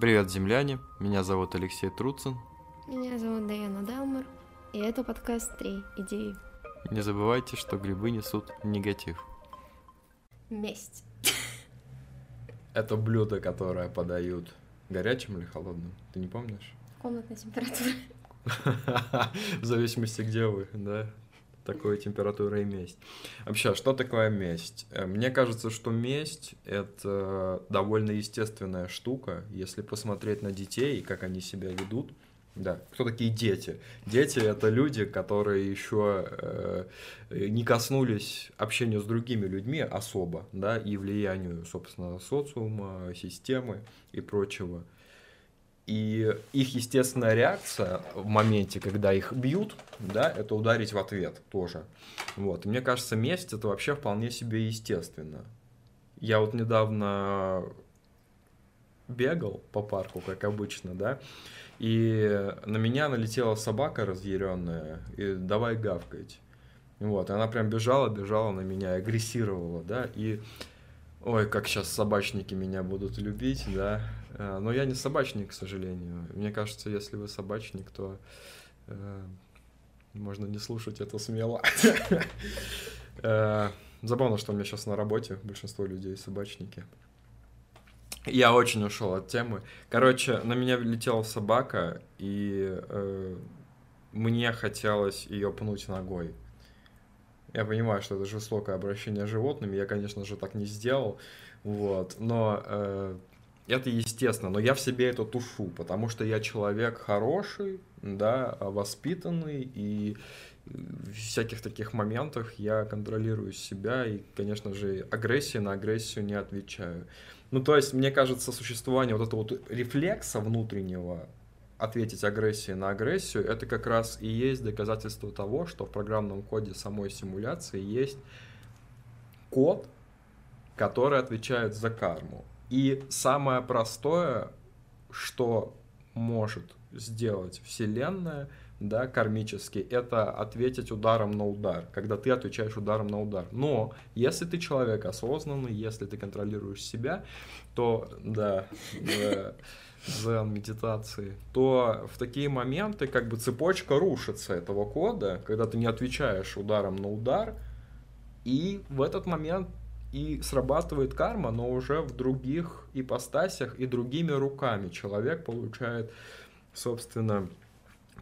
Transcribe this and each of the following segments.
Привет, земляне! Меня зовут Алексей Труцин. Меня зовут Даяна Далмар, и это подкаст «Три идеи». Не забывайте, что грибы несут негатив. Месть. Это блюдо, которое подают горячим или холодным? Ты не помнишь? Комнатная температура. В зависимости, где вы, да? Такой температура и месть. Вообще, что такое месть? Э, мне кажется, что месть — это довольно естественная штука, если посмотреть на детей и как они себя ведут. Да, кто такие дети? Дети это люди, которые еще э, не коснулись общения с другими людьми особо, да, и влиянию, собственно, социума, системы и прочего. И их естественная реакция в моменте, когда их бьют, да, это ударить в ответ тоже. Вот. И мне кажется, месть это вообще вполне себе естественно. Я вот недавно бегал по парку, как обычно, да, и на меня налетела собака разъяренная, и давай гавкать. Вот, она прям бежала, бежала на меня, агрессировала, да, и ой, как сейчас собачники меня будут любить, да, Э, но я не собачник, к сожалению. Мне кажется, если вы собачник, то э, можно не слушать это смело. Э, забавно, что у меня сейчас на работе большинство людей собачники. Я очень ушел от темы. Короче, на меня летела собака, и э, мне хотелось ее пнуть ногой. Я понимаю, что это жестокое обращение с животными. Я, конечно же, так не сделал. Вот. Но э, это естественно, но я в себе это тушу, потому что я человек хороший, да, воспитанный, и в всяких таких моментах я контролирую себя, и, конечно же, агрессии на агрессию не отвечаю. Ну, то есть, мне кажется, существование вот этого вот рефлекса внутреннего ответить агрессией на агрессию, это как раз и есть доказательство того, что в программном коде самой симуляции есть код, который отвечает за карму. И самое простое, что может сделать Вселенная, да, кармически, это ответить ударом на удар, когда ты отвечаешь ударом на удар. Но если ты человек осознанный, если ты контролируешь себя, то, да, за медитации, то в такие моменты как бы цепочка рушится этого кода, когда ты не отвечаешь ударом на удар, и в этот момент и срабатывает карма, но уже в других ипостасях и другими руками. Человек получает, собственно,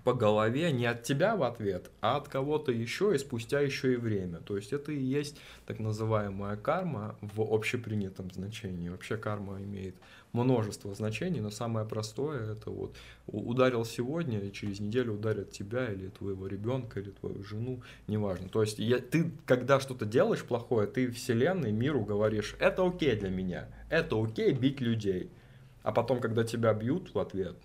по голове не от тебя в ответ, а от кого-то еще и спустя еще и время. То есть это и есть так называемая карма в общепринятом значении. Вообще карма имеет множество значений, но самое простое это вот ударил сегодня, и через неделю ударят тебя или твоего ребенка, или твою жену, неважно. То есть я, ты, когда что-то делаешь плохое, ты вселенной, миру говоришь, это окей для меня, это окей бить людей. А потом, когда тебя бьют в ответ,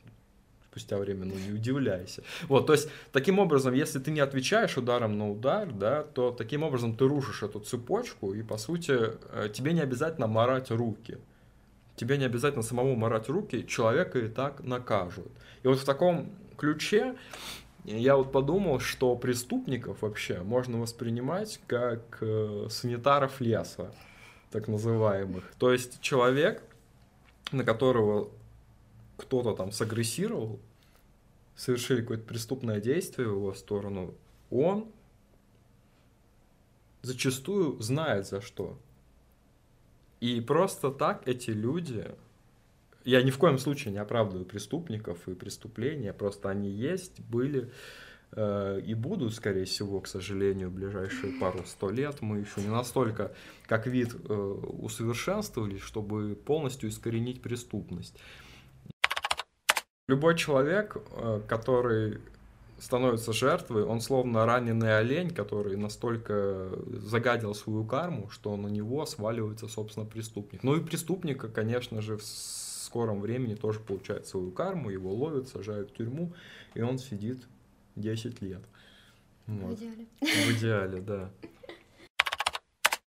спустя время, ну не удивляйся. Вот, то есть, таким образом, если ты не отвечаешь ударом на удар, да, то таким образом ты рушишь эту цепочку, и, по сути, э, тебе не обязательно морать руки тебе не обязательно самому морать руки, человека и так накажут. И вот в таком ключе я вот подумал, что преступников вообще можно воспринимать как э, санитаров леса, так называемых. То есть человек, на которого кто-то там сагрессировал, совершили какое-то преступное действие в его сторону, он зачастую знает за что. И просто так эти люди, я ни в коем случае не оправдываю преступников и преступления, просто они есть, были э, и будут, скорее всего, к сожалению, в ближайшие пару-сто лет. Мы еще не настолько, как вид, э, усовершенствовались, чтобы полностью искоренить преступность. Любой человек, э, который становится жертвой, он словно раненый олень, который настолько загадил свою карму, что на него сваливается, собственно, преступник. Ну и преступника, конечно же, в скором времени тоже получает свою карму, его ловят, сажают в тюрьму, и он сидит 10 лет. Вот. В идеале. В идеале, да.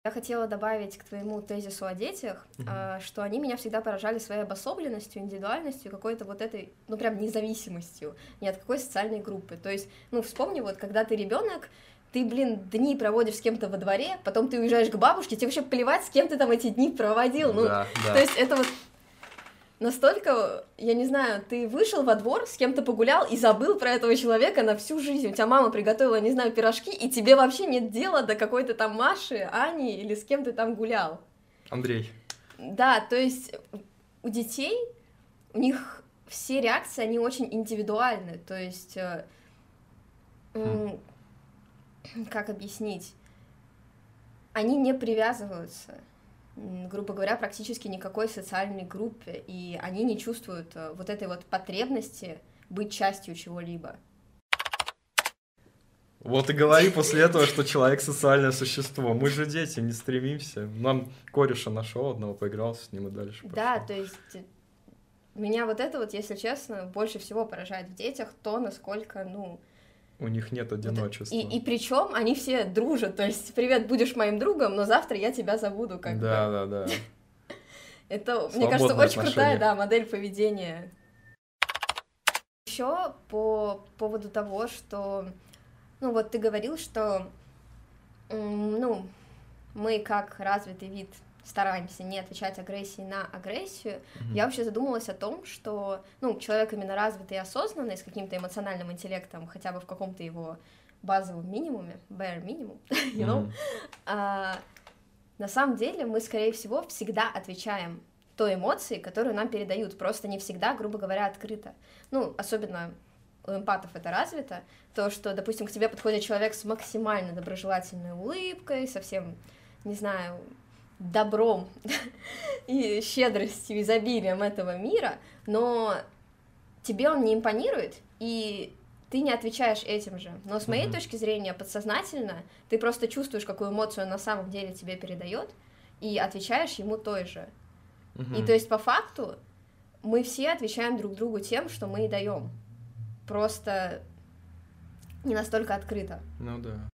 Я хотела добавить к твоему тезису о детях, uh-huh. что они меня всегда поражали своей обособленностью, индивидуальностью, какой-то вот этой, ну прям независимостью ни от какой социальной группы. То есть, ну вспомни вот, когда ты ребенок, ты, блин, дни проводишь с кем-то во дворе, потом ты уезжаешь к бабушке, тебе вообще плевать, с кем ты там эти дни проводил. Ну, да, да. то есть это вот настолько, я не знаю, ты вышел во двор, с кем-то погулял и забыл про этого человека на всю жизнь. У тебя мама приготовила, не знаю, пирожки, и тебе вообще нет дела до какой-то там Маши, Ани или с кем ты там гулял. Андрей. Да, то есть у детей, у них все реакции, они очень индивидуальны, то есть, э, хм. как объяснить, они не привязываются грубо говоря, практически никакой социальной группе, и они не чувствуют э, вот этой вот потребности быть частью чего-либо. Вот и говори после этого, что человек социальное существо. Мы же дети, не стремимся. Нам кореша нашел одного, поиграл с ним и дальше. Пошел. Да, то есть э, меня вот это вот, если честно, больше всего поражает в детях то, насколько, ну, у них нет одиночества. И, и причем они все дружат. То есть, привет, будешь моим другом, но завтра я тебя забуду как Да, да, да. Это, мне кажется, очень крутая, да, модель поведения. Еще по поводу того, что, ну вот ты говорил, что, ну, мы как развитый вид стараемся не отвечать агрессии на агрессию, mm-hmm. я вообще задумалась о том, что, ну, человек именно развитый и осознанный, с каким-то эмоциональным интеллектом, хотя бы в каком-то его базовом минимуме, bare minimum, you know, mm-hmm. а, на самом деле мы, скорее всего, всегда отвечаем той эмоции, которую нам передают, просто не всегда, грубо говоря, открыто. Ну, особенно у эмпатов это развито, то, что, допустим, к тебе подходит человек с максимально доброжелательной улыбкой, совсем, не знаю, добром и щедростью, изобилием этого мира, но тебе он не импонирует, и ты не отвечаешь этим же. Но с моей mm-hmm. точки зрения, подсознательно, ты просто чувствуешь, какую эмоцию он на самом деле тебе передает, и отвечаешь ему той же. Mm-hmm. И то есть по факту мы все отвечаем друг другу тем, что мы и даем. Просто не настолько открыто. Ну да.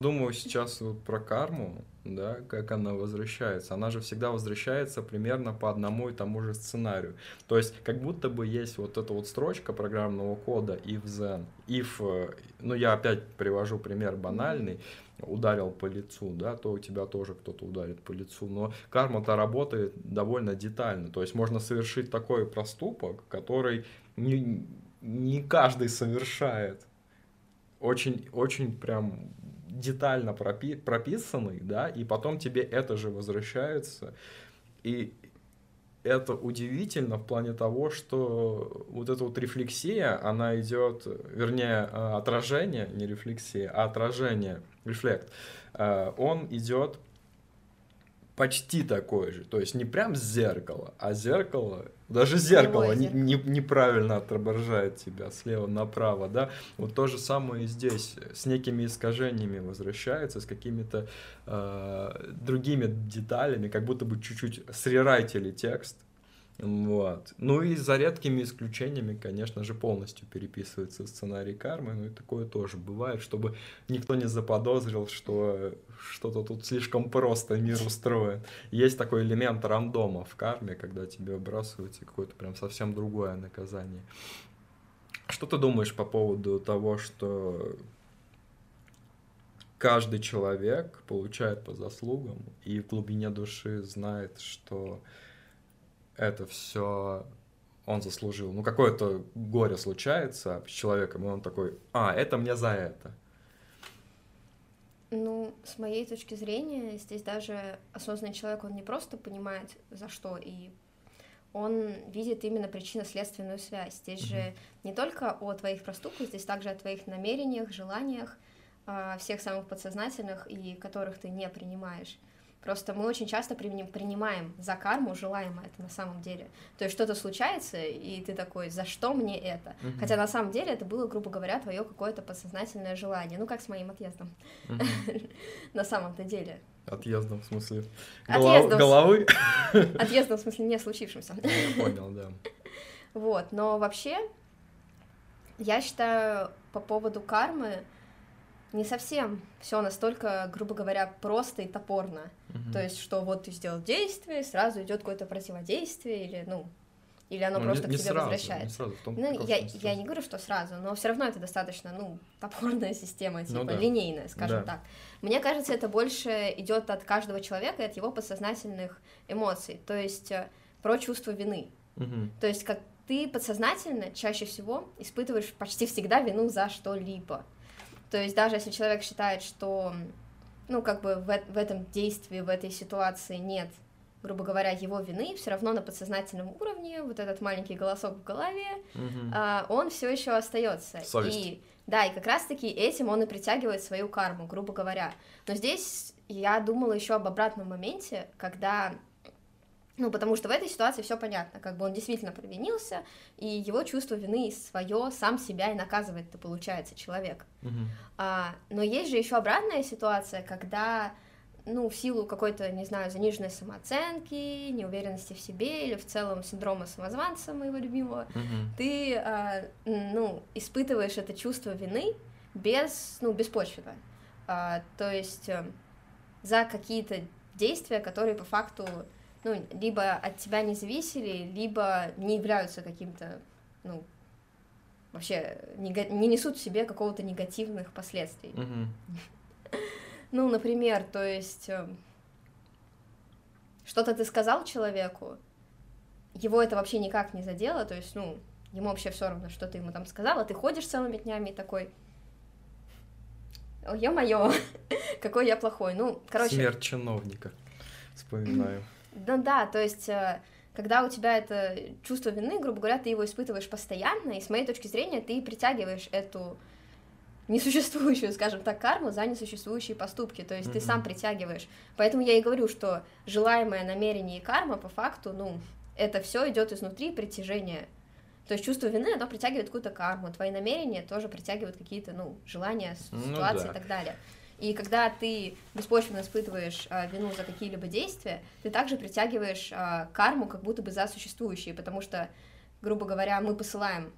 Думаю сейчас вот про карму, да, как она возвращается. Она же всегда возвращается примерно по одному и тому же сценарию. То есть как будто бы есть вот эта вот строчка программного кода if then, if, э, ну я опять привожу пример банальный, ударил по лицу, да, то у тебя тоже кто-то ударит по лицу. Но карма-то работает довольно детально. То есть можно совершить такой проступок, который не, не каждый совершает. Очень, очень прям детально пропи прописанный, да, и потом тебе это же возвращается. И это удивительно в плане того, что вот эта вот рефлексия, она идет, вернее, э, отражение, не рефлексия, а отражение, рефлект, э, он идет почти такой же. То есть не прям зеркало, а зеркало, даже зеркало не, не, неправильно отображает тебя слева направо, да. Вот то же самое и здесь, с некими искажениями возвращается, с какими-то э, другими деталями, как будто бы чуть-чуть срерайтили текст, вот. Ну и за редкими исключениями, конечно же, полностью переписывается сценарий кармы. Ну и такое тоже бывает, чтобы никто не заподозрил, что что-то тут слишком просто мир устроен. Есть такой элемент рандома в карме, когда тебе выбрасывается какое-то прям совсем другое наказание. Что ты думаешь по поводу того, что каждый человек получает по заслугам и в глубине души знает, что это все он заслужил. Ну, какое-то горе случается с человеком, и он такой, а, это мне за это. Ну, с моей точки зрения, здесь даже осознанный человек, он не просто понимает, за что, и он видит именно причинно-следственную связь. Здесь mm-hmm. же не только о твоих проступках, здесь также о твоих намерениях, желаниях, а, всех самых подсознательных и которых ты не принимаешь. Просто мы очень часто принимаем за карму желаемое это на самом деле. То есть что-то случается, и ты такой, за что мне это? Uh-huh. Хотя на самом деле это было, грубо говоря, твое какое-то подсознательное желание. Ну, как с моим отъездом. Uh-huh. на самом-то деле. Отъездом, в смысле? Отъездом. Головы? Отъездом, в смысле, не случившимся. Ну, я понял, да. Вот, но вообще, я считаю, по поводу кармы, не совсем все настолько, грубо говоря, просто и топорно. Угу. То есть, что вот ты сделал действие, сразу идет какое-то противодействие, или, ну, или оно ну, просто не, к тебе сразу, возвращается. Не сразу, в том, ну, я, не я не говорю, что сразу, но все равно это достаточно, ну, топорная система, ну типа, ну, да. линейная, скажем да. так. Мне кажется, это больше идет от каждого человека и от его подсознательных эмоций. То есть, э, про чувство вины. Мгм. То есть как ты подсознательно чаще всего испытываешь почти всегда вину за что-либо. То есть даже если человек считает, что, ну, как бы в, в этом действии, в этой ситуации нет, грубо говоря, его вины, все равно на подсознательном уровне вот этот маленький голосок в голове, а, он все еще остается. Совесть. И да, и как раз-таки этим он и притягивает свою карму, грубо говоря. Но здесь я думала еще об обратном моменте, когда ну, потому что в этой ситуации все понятно, как бы он действительно провинился, и его чувство вины свое сам себя и наказывает, это получается человек. Мгм. А, но есть же еще обратная ситуация, когда, ну, в силу какой-то, не знаю, заниженной самооценки, неуверенности в себе или в целом синдрома самозванца моего любимого, Мгм. ты, а, ну, испытываешь это чувство вины без, ну, беспочвенно. А, то есть э, за какие-то действия, которые по факту, ну, либо от тебя не зависели, либо не являются каким-то, ну, вообще не несут в себе какого-то негативных последствий. Мгм. Ну, например, то есть э, что-то ты сказал человеку, его это вообще никак не задело, то есть, ну, ему вообще все равно, что ты ему там сказала, ты ходишь целыми днями такой, ё-моё, какой я плохой. Ну, короче, Смерть чиновника. Вспоминаю. Да, да, то есть, э, когда у тебя это чувство вины, грубо говоря, ты его испытываешь постоянно, и с моей точки зрения ты притягиваешь эту несуществующую, скажем так, карму за несуществующие поступки, то есть ты Мгм. сам притягиваешь. Поэтому я и говорю, что желаемое намерение и карма по факту, ну, это все идет изнутри притяжения. То есть чувство вины, оно притягивает какую-то карму, твои намерения тоже притягивают какие-то, ну, желания, Ну ситуации да. и так далее. И когда ты беспочвенно испытываешь а, вину за какие-либо действия, ты также притягиваешь а, карму как будто бы за существующие, потому что, грубо говоря, мы посылаем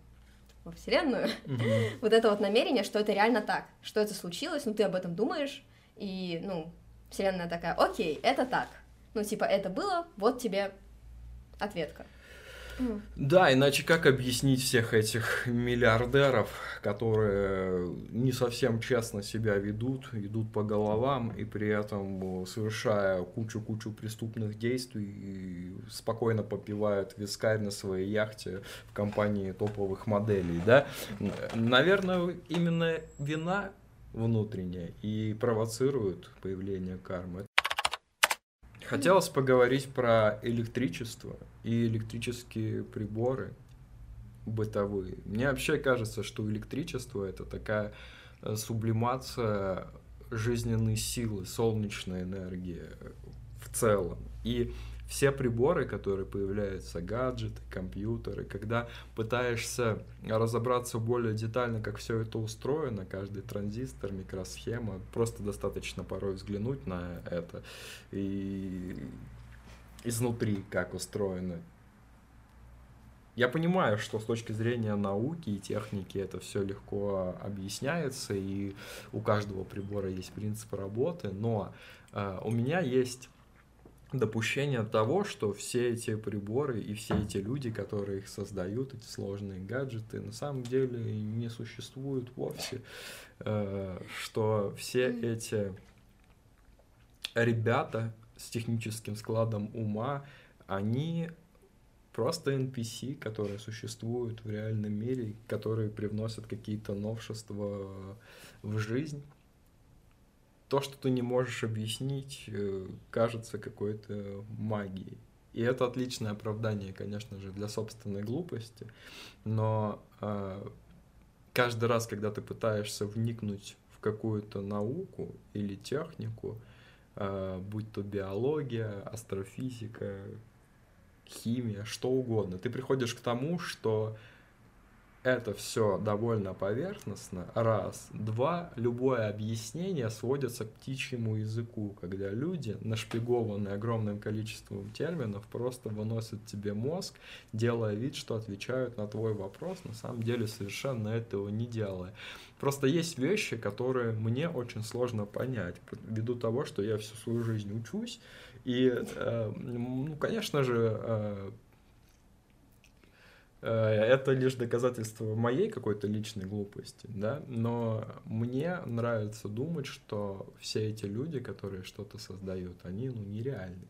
во Вселенную Мгм. вот это вот намерение, что это реально так, что это случилось, ну ты об этом думаешь, и, ну, Вселенная такая, окей, это так. Ну, типа, это было, вот тебе ответка. Да, иначе как объяснить всех этих миллиардеров, которые не совсем честно себя ведут, идут по головам и при этом, э, совершая кучу-кучу преступных действий, спокойно попивают вискарь на своей яхте в компании топовых моделей, да? Наверное, именно вина внутренняя и провоцирует появление кармы. Хотелось поговорить про электричество и электрические приборы бытовые. Мне вообще кажется, что электричество это такая э, сублимация жизненной силы, солнечной энергии в целом. И все приборы, которые появляются, гаджеты, компьютеры, когда пытаешься разобраться более детально, как все это устроено, каждый транзистор, микросхема, просто достаточно порой взглянуть на это и изнутри, как устроено. Я понимаю, что с точки зрения науки и техники это все легко объясняется, и у каждого прибора есть принцип работы, но э, у меня есть допущение того, что все эти приборы и все эти люди, которые их создают, эти сложные гаджеты, на самом деле не существуют вовсе, э, что все эти ребята с техническим складом ума, они просто NPC, которые существуют в реальном мире, которые привносят какие-то новшества в жизнь. То, что ты не можешь объяснить, э, кажется какой-то магией. И это отличное оправдание, конечно же, для собственной глупости, но э, каждый раз, когда ты пытаешься вникнуть в какую-то науку или технику, э, будь то биология, астрофизика, химия, что угодно, ты приходишь к тому, что это все довольно поверхностно, раз. Два, любое объяснение сводится к птичьему языку, когда люди, нашпигованные огромным количеством терминов, просто выносят тебе мозг, делая вид, что отвечают на твой вопрос, на самом деле совершенно этого не делая. Просто есть вещи, которые мне очень сложно понять, ввиду того, что я всю свою жизнь учусь, и, э, ну, конечно же, э, это лишь доказательство моей какой-то личной глупости, да, но мне нравится думать, что все эти люди, которые что-то создают, они, ну, нереальны.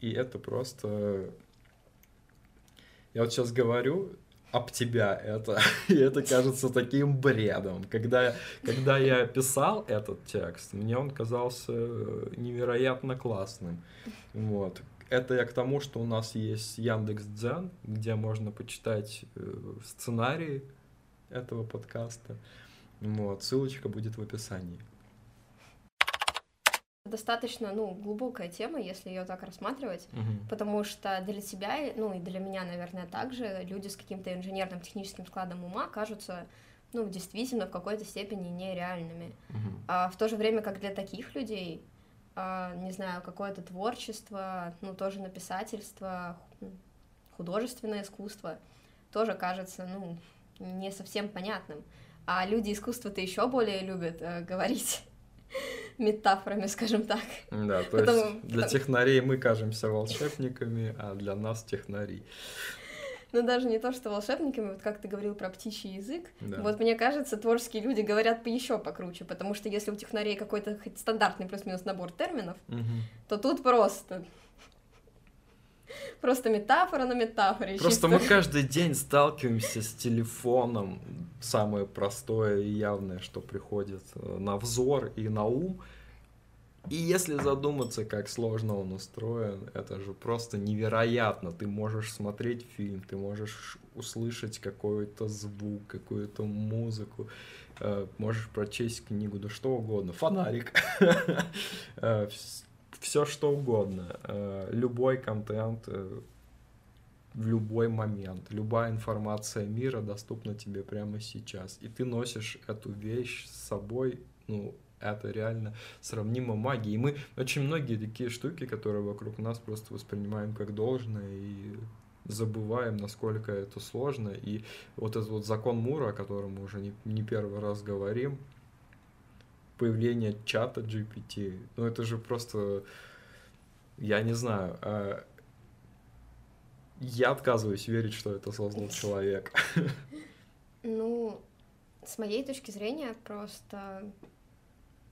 И это просто Я вот сейчас говорю, об тебя это. И это кажется таким бредом. Когда, когда я писал этот текст, мне он казался невероятно классным. Вот. Это я к тому, что у нас есть Яндекс Дзен, где можно почитать э, сценарий этого подкаста. Вот. Ссылочка будет в описании достаточно, ну, глубокая тема, если ее так рассматривать, угу. потому что для тебя, ну, и для меня, наверное, также люди с каким-то инженерным техническим складом ума кажутся, ну, действительно в какой-то степени нереальными. Угу. А в то же время, как для таких людей, не знаю, какое-то творчество, ну, тоже написательство, художественное искусство, тоже кажется, ну, не совсем понятным. А люди искусства-то еще более любят э, говорить метафорами, скажем так. Да, то Потому... есть для технарей мы кажемся волшебниками, а для нас технари. Ну, даже не то, что волшебниками, вот как ты говорил про птичий язык, да. вот мне кажется, творческие люди говорят еще покруче, потому что если у технарей какой-то хоть стандартный плюс-минус набор терминов, угу. то тут просто Просто метафора на метафоре. Просто чисто. мы каждый день сталкиваемся с телефоном. Самое простое и явное, что приходит э, на взор и на ум. И если задуматься, как сложно он устроен, это же просто невероятно. Ты можешь смотреть фильм, ты можешь услышать какой-то звук, какую-то музыку, э, можешь прочесть книгу, да что угодно, фонарик. Э, все что угодно, э, любой контент в любой момент, любая информация мира доступна тебе прямо сейчас, и ты носишь эту вещь с собой, ну, это реально сравнимо магии. И мы очень многие такие штуки, которые вокруг нас просто воспринимаем как должное и забываем, насколько это сложно. И вот этот вот закон Мура, о котором мы уже не, не первый раз говорим, появление чата GPT. Ну, это же просто... Я не знаю. А... Я отказываюсь верить, что это создал человек. Ну, с моей точки зрения, просто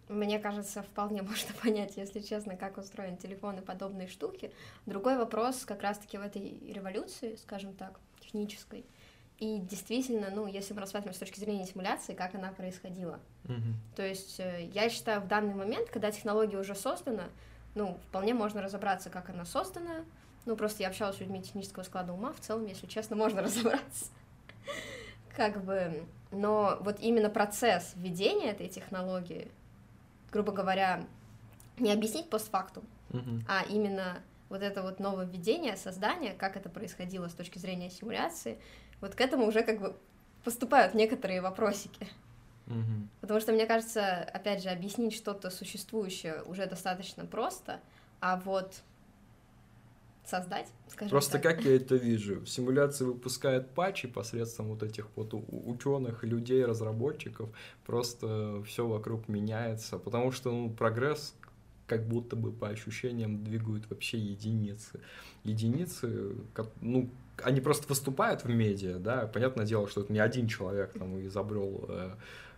мне кажется, вполне можно понять, если честно, как устроен телефон и подобные штуки. Другой вопрос как раз-таки в этой революции, скажем так, технической, и действительно, ну, если мы рассматриваем с точки зрения симуляции, как она происходила. Mm-hmm. То есть э, я считаю, в данный момент, когда технология уже создана, ну, вполне можно разобраться, как она создана. Ну, просто я общалась с людьми технического склада ума, в целом, если честно, можно разобраться. Как бы, но вот именно процесс введения этой технологии, грубо говоря, не объяснить постфактум, а именно вот это вот нововведение, создание, как это происходило с точки зрения симуляции, вот к этому уже как бы поступают некоторые вопросики. Угу. Потому что, мне кажется, опять же, объяснить что-то существующее уже достаточно просто, а вот создать, скажем Просто так. как я это вижу, симуляции выпускают патчи посредством вот этих вот ученых, людей, разработчиков, просто все вокруг меняется, потому что ну, прогресс как будто бы по ощущениям двигают вообще единицы. Единицы, ну, они просто выступают в медиа, да, понятное дело, что это не один человек там изобрел э,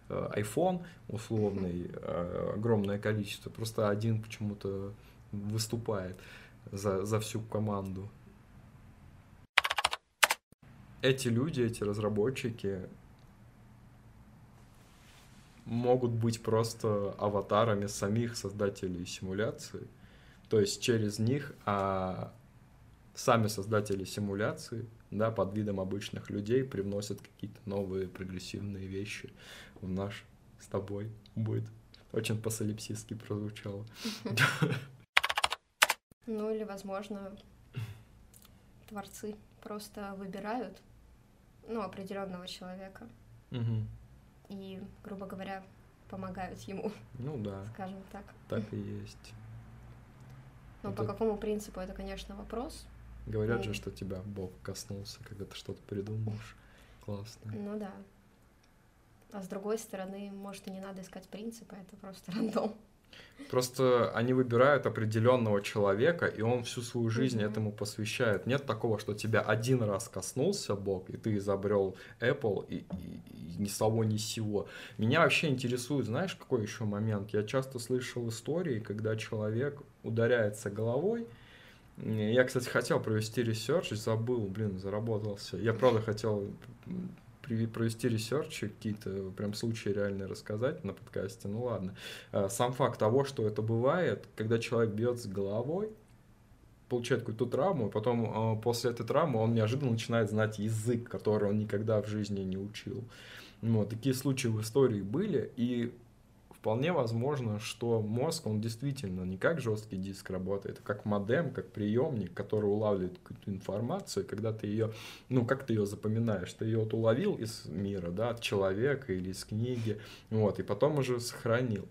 э, iPhone условный, э, огромное количество, просто один почему-то выступает за, за всю команду. Эти люди, эти разработчики могут быть просто аватарами самих создателей симуляции, то есть через них, а сами создатели симуляции, да, под видом обычных людей привносят какие-то новые прогрессивные вещи в наш с тобой будет. Очень посолипсистски прозвучало. Ну или, возможно, творцы просто выбирают, ну, определенного человека. Угу. И, грубо говоря, помогают ему. Ну да. Скажем так. Так и есть. Но это... по какому принципу, это, конечно, вопрос. Говорят же, что тебя Бог коснулся, когда ты что-то придумаешь. Классно. Ну да. А с другой стороны, может, и не надо искать принципы, это просто рандом. Просто они выбирают определенного человека, и он всю свою жизнь mm-hmm. этому посвящает. Нет такого, что тебя один раз коснулся Бог, и ты изобрел Apple, и, и, и ни с того, ни с сего. Меня вообще интересует, знаешь, какой еще момент? Я часто слышал истории, когда человек ударяется головой, Я, кстати, хотел провести ресерч, забыл, блин, заработался. Я правда хотел провести ресерч, какие-то прям случаи реально рассказать на подкасте, ну ладно. А, сам факт того, что это бывает, когда человек бьется головой, получает какую-то травму, и потом а, после этой травмы он неожиданно начинает знать язык, который он никогда в жизни не учил. Вот, такие случаи в истории были, и вполне возможно, что мозг, он действительно не как жесткий диск работает, а как модем, как приемник, который улавливает какую-то информацию, когда ты ее, ну, как ты ее запоминаешь, ты ее вот уловил из мира, да, от человека или из книги, вот, и потом уже сохранил.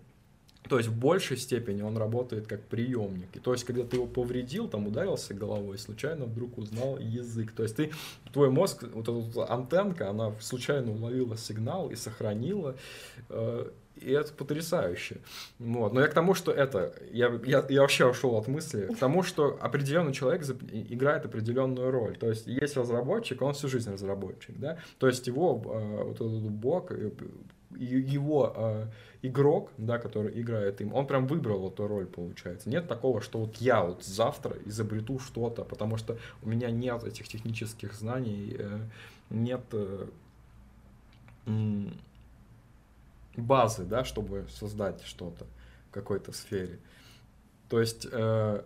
То есть в большей степени он работает как приемник. И то есть, когда ты его повредил, там ударился головой, случайно вдруг узнал язык. То есть ты, твой мозг, вот эта антенка, она случайно уловила сигнал и сохранила. Э, и это потрясающе. Вот. Но я к тому, что это, я, я, я вообще ушел от мысли, к тому, что определенный человек играет определенную роль. То есть есть разработчик, он всю жизнь разработчик, да. То есть его э, вот этот блок, э, его э, игрок, да, который играет им, он прям выбрал эту роль, получается. Нет такого, что вот я вот завтра изобрету что-то, потому что у меня нет этих технических знаний, э, нет э, базы, да, чтобы создать что-то в какой-то сфере. То есть, э,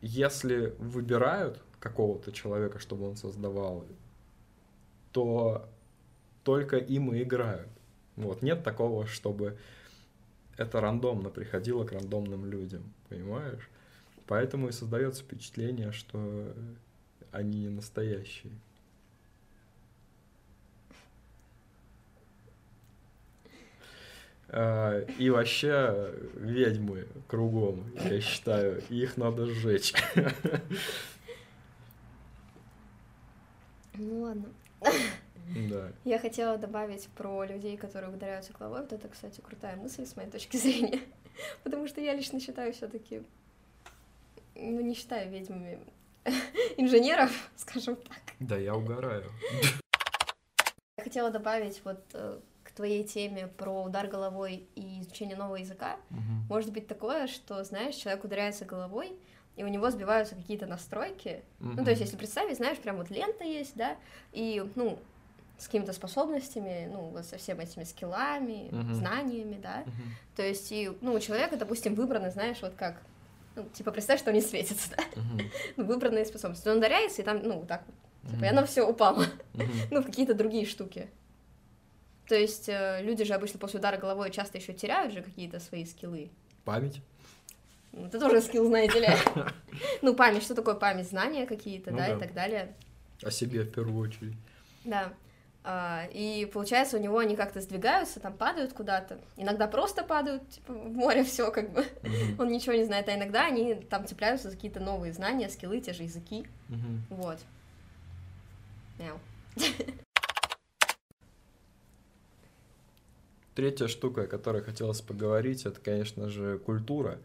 если выбирают какого-то человека, чтобы он создавал, то только им и играют. Вот, нет такого, чтобы это рандомно приходило к рандомным людям, понимаешь? Поэтому и создается впечатление, что они не настоящие. А, и вообще ведьмы кругом, я считаю, их надо сжечь. Ну ладно. Да. Я хотела добавить про людей, которые ударяются головой. Вот это, кстати, крутая мысль с моей точки зрения. Потому что я лично считаю все-таки, ну, не считаю ведьмами инженеров, скажем так. Да, я угораю. Я хотела добавить вот э, твоей теме про удар головой и изучение нового языка, угу. может быть такое, что, знаешь, человек ударяется головой, и у него сбиваются какие-то настройки. Угу. Ну, то есть, если представить, знаешь, прям вот лента есть, да, и, ну, с какими-то способностями, ну, вот со всеми этими скиллами, uh знаниями, да. uh То есть, и, ну, у человека, допустим, выбраны, знаешь, вот как, ну, типа, представь, что он не светится, да. uh ну, выбранные способности. Он ударяется, и там, ну, так вот, типа, uh и оно все упало. uh ну, в какие-то другие штуки. То есть э, люди же обычно после удара головой часто еще теряют же какие-то свои скиллы. Память. Ну, это тоже скилл, знаете ли. Ну, память, что такое память? Знания какие-то, ну да, и так далее. О себе в первую очередь. Да. А, и получается, у него они как-то сдвигаются, там падают куда-то. Иногда просто падают, типа, в море все как бы. Он ничего не знает, а иногда они там цепляются за какие-то новые знания, скиллы, те же языки. Вот. Мяу. Третья штука, о которой хотелось поговорить, это, конечно же, культура.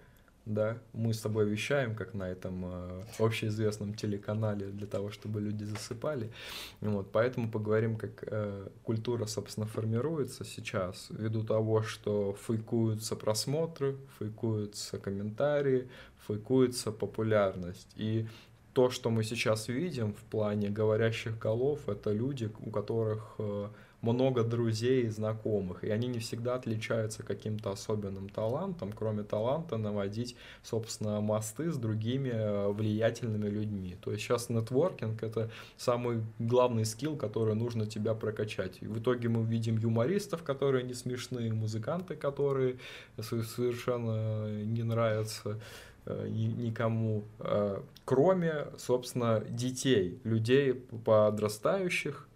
Да, мы с тобой вещаем, как на этом э, общеизвестном телеканале, для того, чтобы люди засыпали. Вот, поэтому поговорим, как э, культура, собственно, формируется сейчас, ввиду того, что фейкуются просмотры, фейкуются комментарии, фейкуется популярность. И то, что мы сейчас видим в плане говорящих голов, это люди, у которых э, много друзей и знакомых, и они не всегда отличаются каким-то особенным талантом, кроме таланта наводить, собственно, мосты с другими э, влиятельными людьми. То есть сейчас нетворкинг — это самый главный скилл, который нужно тебя прокачать. И в итоге мы видим юмористов, которые не смешные, музыканты, которые совершенно не нравятся э, никому, э, кроме, собственно, детей, людей подрастающих,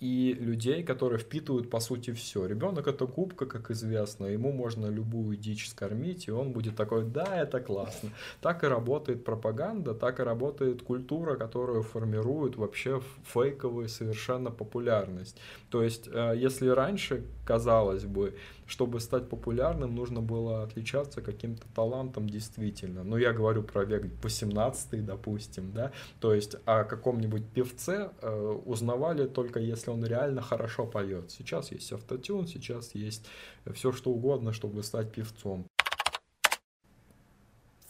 и людей, которые впитывают по сути все. Ребенок это губка, как известно, ему можно любую дичь скормить, и он будет такой, да, это классно. Так и работает пропаганда, так и работает культура, которую формирует вообще фейковая совершенно популярность. То есть, э, если раньше, казалось бы, чтобы стать популярным, нужно было отличаться каким-то талантом действительно. Но я говорю про век 18, допустим, да, то есть о каком-нибудь певце э, узнавали только если он реально хорошо поет. Сейчас есть автотюн, сейчас есть все что угодно, чтобы стать певцом.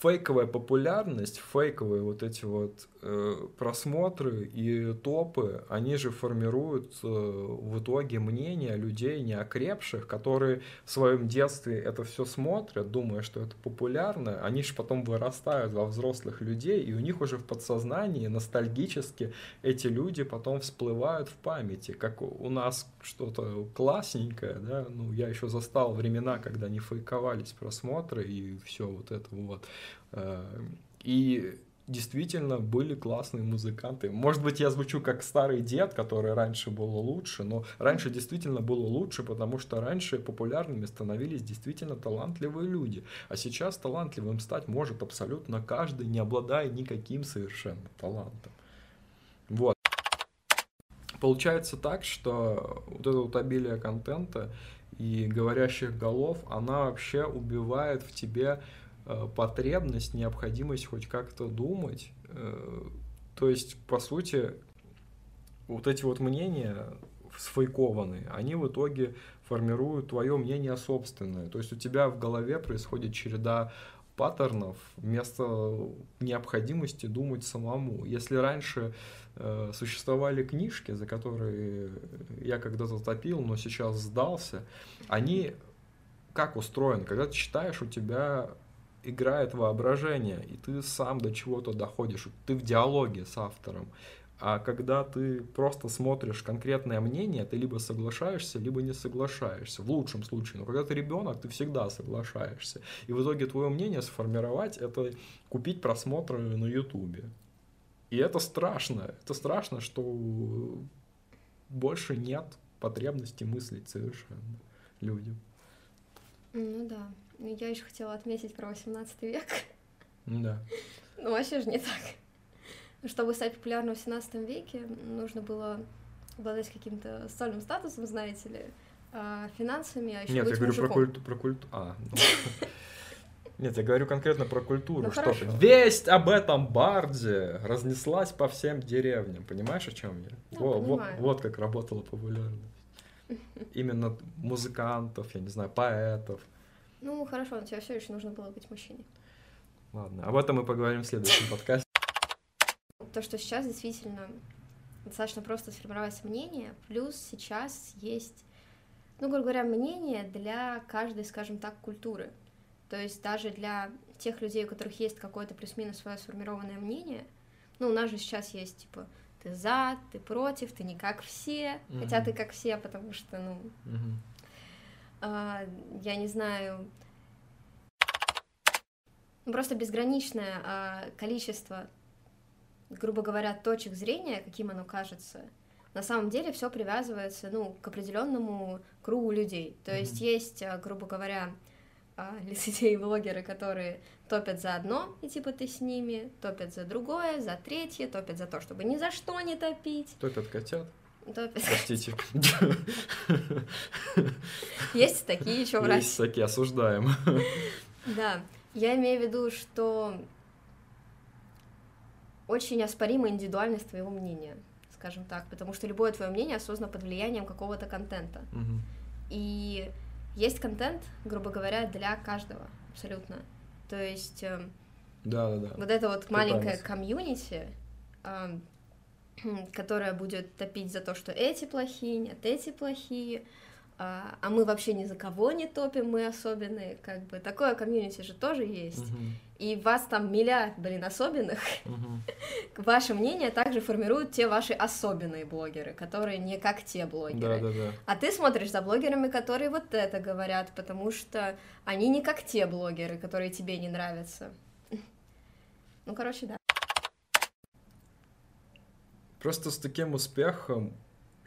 фейковая популярность, фейковые вот эти вот просмотры и топы, они же формируют э, в итоге мнение людей неокрепших, которые в своем детстве это все смотрят, думая, что это популярно, они же потом вырастают во взрослых людей, и у них уже в подсознании ностальгически эти люди потом всплывают в памяти, как у нас что-то классненькое, да, ну я еще застал времена, когда не фейковались просмотры и все вот это вот. Э, и действительно были классные музыканты. Может быть, я звучу как старый дед, который раньше было лучше, но раньше действительно было лучше, потому что раньше популярными становились действительно талантливые люди. А сейчас талантливым стать может абсолютно каждый, не обладая никаким совершенно талантом. Вот. Получается так, что вот это вот обилие контента и говорящих голов, она вообще убивает в тебе потребность, необходимость хоть как-то думать. Э, то есть, по сути, вот эти вот мнения сфейкованные, они в итоге формируют твое мнение собственное. То есть у тебя в голове происходит череда паттернов вместо необходимости думать самому. Если раньше э, существовали книжки, за которые я когда-то топил, но сейчас сдался, они как устроены? Когда ты читаешь, у тебя играет воображение, и ты сам до чего-то доходишь, ты в диалоге с автором. А когда ты просто смотришь конкретное мнение, ты либо соглашаешься, либо не соглашаешься. В лучшем случае. Но когда ты ребенок, ты всегда соглашаешься. И в итоге твое мнение сформировать это купить просмотры на Ютубе. И это страшно. Это страшно, что больше нет потребности мыслить совершенно людям. Ну да. Ну, я еще хотела отметить про 18 век. Да. Ну, вообще же не так. Чтобы стать популярным в 17 веке, нужно было обладать каким-то социальным статусом, знаете ли, а финансами, а еще Нет, быть я говорю мужиком. про культуру. Про культу... А, ну. Нет, я говорю конкретно про культуру, Ну, что хорошо. весть об этом барде разнеслась по всем деревням. Понимаешь, о чем я? Да, Во- во- вот как работала популярность. Именно музыкантов, я не знаю, поэтов. Ну, хорошо, но тебе все еще нужно было быть мужчиной. Ладно, об этом мы поговорим в следующем подкасте. То, что сейчас действительно достаточно просто сформировать мнение, плюс сейчас есть, ну, грубо говоря, мнение для каждой, скажем так, культуры. То есть даже для тех людей, у которых есть какое-то плюс-минус свое сформированное мнение, ну, у нас же сейчас есть, типа, ты за, ты против, ты не как все, хотя Мгм. ты как все, потому что, ну, Мгм. А, я не знаю, просто безграничное а, количество, грубо говоря, точек зрения, каким оно кажется. На самом деле все привязывается, ну, к определенному кругу людей. То есть Мгм. есть, а, грубо говоря, лицедеи блогеры, которые топят за одно, и типа ты с ними, топят за другое, за третье, топят за то, чтобы ни за что не топить, Топят котят. Топят. Простите. Есть такие еще в России. Есть такие, осуждаем. Да, я имею в виду, что очень оспорима индивидуальность твоего мнения, скажем так, потому что любое твое мнение осознано под влиянием какого-то контента. И есть контент, грубо говоря, для каждого, абсолютно. То есть эм, Да, да, да. вот это вот маленькое Тотальность. комьюнити, которое будет топить за то, что эти плохие, нет, эти плохие, а, а мы вообще ни за кого не топим, мы особенные, как бы такое комьюнити же тоже есть. Мгм. И вас там миллиард, блин, особенных, Мгм. ваше мнение также формируют те ваши особенные блогеры, которые не как те блогеры. Да, да, да. А ты смотришь за блогерами, которые вот это говорят, потому что они не как те блогеры, которые тебе не нравятся. Ну, короче, да. Просто с таким успехом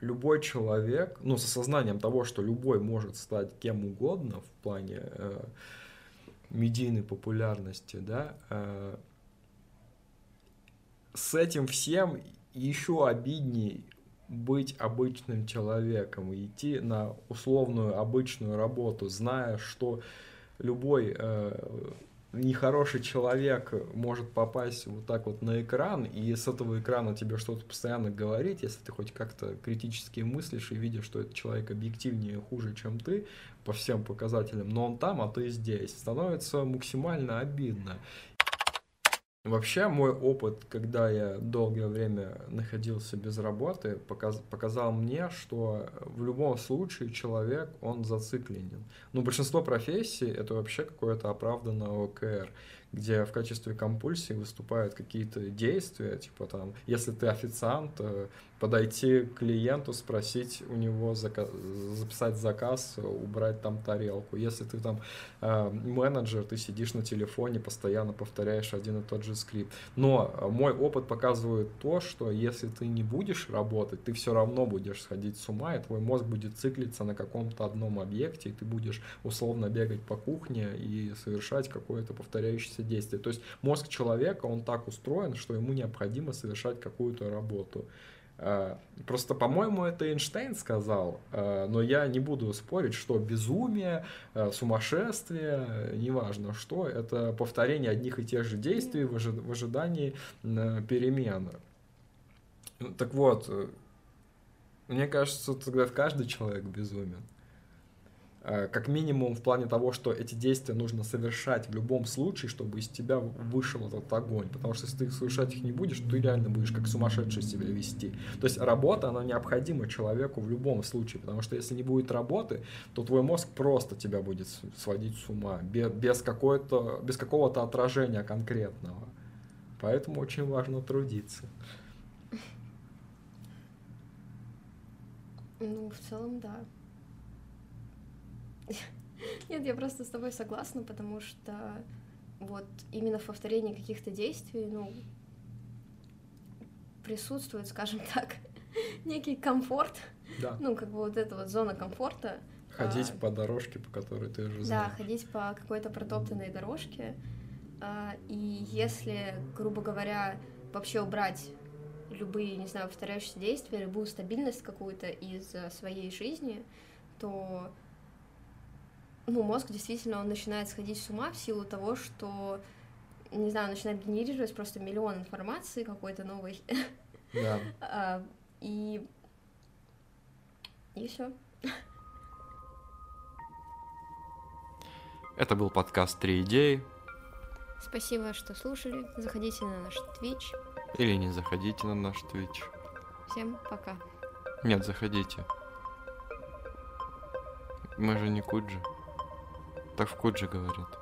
любой человек, ну, с осознанием того, что любой может стать кем угодно в плане э, медийной популярности, да, э, с этим всем еще обидней быть обычным человеком и идти на условную обычную работу, зная, что любой э, нехороший человек может попасть вот так вот на экран, и с этого экрана тебе что-то постоянно говорить, если ты хоть как-то критически мыслишь и видишь, что этот человек объективнее хуже, чем ты, по всем показателям, но он там, а ты здесь, становится максимально обидно. Вообще, мой опыт, когда я долгое время находился без работы, показ, показал мне, что в любом случае человек, он зацикленен. Ну, большинство профессий — это вообще какое-то оправданное ОКР где в качестве компульсии выступают какие-то действия, типа там, если ты официант, э, подойти к клиенту, спросить у него, заказ, записать заказ, убрать там тарелку. Если ты там э, менеджер, ты сидишь на телефоне, постоянно повторяешь один и тот же скрипт. Но э, мой опыт показывает то, что если ты не будешь работать, ты все равно будешь сходить с ума, и твой мозг будет циклиться на каком-то одном объекте, и ты будешь условно бегать по кухне и совершать какое-то повторяющееся действие. То есть мозг человека, он так устроен, что ему необходимо совершать какую-то работу. Э, просто, по-моему, это Эйнштейн сказал, э, но я не буду спорить, что безумие, э, сумасшествие, неважно что, это повторение одних и тех же действий в ожидании перемен. Так вот, мне кажется, тогда каждый человек безумен. Э, как минимум в плане того, что эти действия нужно совершать в любом случае, чтобы из тебя вышел этот огонь. Потому что если ты совершать их не будешь, ты реально будешь как сумасшедший себя вести. То есть работа, она необходима человеку в любом случае. Потому что если не будет работы, то твой мозг просто тебя будет сводить с ума. Без, какой-то, без какого-то отражения конкретного. Поэтому очень важно трудиться. Ну, в целом, да. Нет, я просто с тобой согласна, потому что вот именно в повторении каких-то действий, ну, присутствует, скажем так, некий комфорт. Да. Ну, как бы вот эта вот зона комфорта. Ходить а, по дорожке, по которой ты уже знаешь. Да, ходить по какой-то протоптанной дорожке. А, и если, грубо говоря, вообще убрать любые, не знаю, повторяющиеся действия, любую стабильность какую-то из своей жизни, то ну, мозг действительно, он начинает сходить с ума в силу того, что, не знаю, начинает генерировать просто миллион информации какой-то новой. Да. а, и... И все. Это был подкаст «Три идеи». Спасибо, что слушали. Заходите на наш Twitch. Или не заходите на наш Twitch. Всем пока. Нет, заходите. Мы же не Куджи. Так в Куджи говорят.